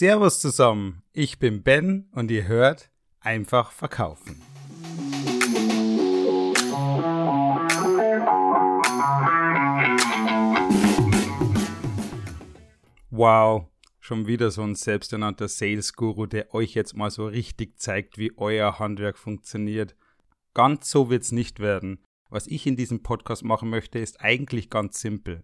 Servus zusammen, ich bin Ben und ihr hört einfach verkaufen. Wow, schon wieder so ein selbsternannter Sales Guru, der euch jetzt mal so richtig zeigt, wie euer Handwerk funktioniert. Ganz so wird's nicht werden. Was ich in diesem Podcast machen möchte, ist eigentlich ganz simpel.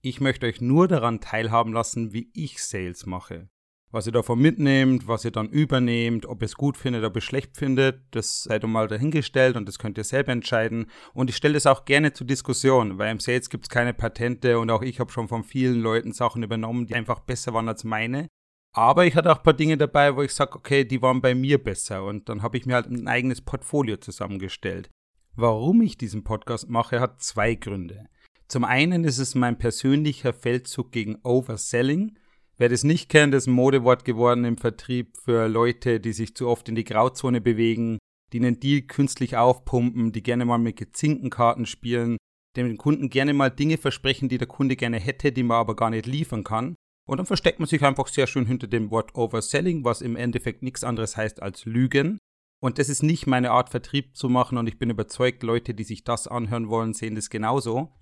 Ich möchte euch nur daran teilhaben lassen, wie ich Sales mache. Was ihr davon mitnehmt, was ihr dann übernehmt, ob ihr es gut findet, ob ihr es schlecht findet, das seid ihr mal dahingestellt und das könnt ihr selber entscheiden. Und ich stelle das auch gerne zur Diskussion, weil im Sales gibt es keine Patente und auch ich habe schon von vielen Leuten Sachen übernommen, die einfach besser waren als meine. Aber ich hatte auch ein paar Dinge dabei, wo ich sage, okay, die waren bei mir besser und dann habe ich mir halt ein eigenes Portfolio zusammengestellt. Warum ich diesen Podcast mache, hat zwei Gründe. Zum einen ist es mein persönlicher Feldzug gegen Overselling Wer das nicht kennt, ist ein Modewort geworden im Vertrieb für Leute, die sich zu oft in die Grauzone bewegen, die einen Deal künstlich aufpumpen, die gerne mal mit gezinkten Karten spielen, dem Kunden gerne mal Dinge versprechen, die der Kunde gerne hätte, die man aber gar nicht liefern kann. Und dann versteckt man sich einfach sehr schön hinter dem Wort Overselling, was im Endeffekt nichts anderes heißt als Lügen. Und das ist nicht meine Art, Vertrieb zu machen und ich bin überzeugt, Leute, die sich das anhören wollen, sehen das genauso.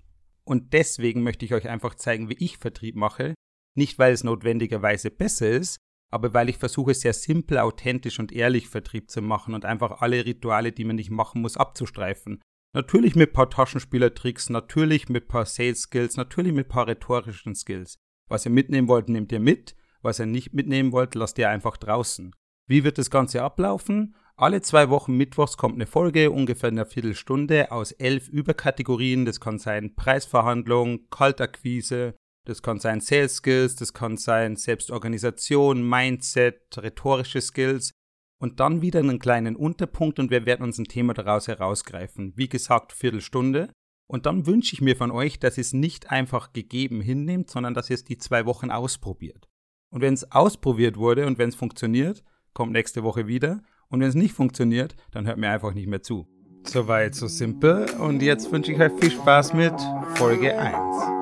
Und deswegen möchte ich euch einfach zeigen, wie ich Vertrieb mache, nicht, weil es notwendigerweise besser ist, aber weil ich versuche, sehr simpel, authentisch und ehrlich Vertrieb zu machen und einfach alle Rituale, die man nicht machen muss, abzustreifen. Natürlich mit ein paar Taschenspielertricks, natürlich mit ein paar Sales Skills, natürlich mit ein paar rhetorischen Skills. Was ihr mitnehmen wollt, nehmt ihr mit. Was ihr nicht mitnehmen wollt, lasst ihr einfach draußen. Wie wird das Ganze ablaufen? Alle zwei Wochen Mittwochs kommt eine Folge, ungefähr eine Viertelstunde, aus elf Überkategorien. Das kann sein Preisverhandlung, Kaltakquise, das kann sein Sales Skills, das kann sein Selbstorganisation, Mindset, rhetorische Skills und dann wieder einen kleinen Unterpunkt und wir werden uns ein Thema daraus herausgreifen. Wie gesagt, Viertelstunde. Und dann wünsche ich mir von euch, dass ihr es nicht einfach gegeben hinnehmt, sondern dass ihr es die zwei Wochen ausprobiert. Und wenn es ausprobiert wurde und wenn es funktioniert, kommt nächste Woche wieder. Und wenn es nicht funktioniert, dann hört mir einfach nicht mehr zu. Soweit, so simpel. Und jetzt wünsche ich euch viel Spaß mit Folge 1.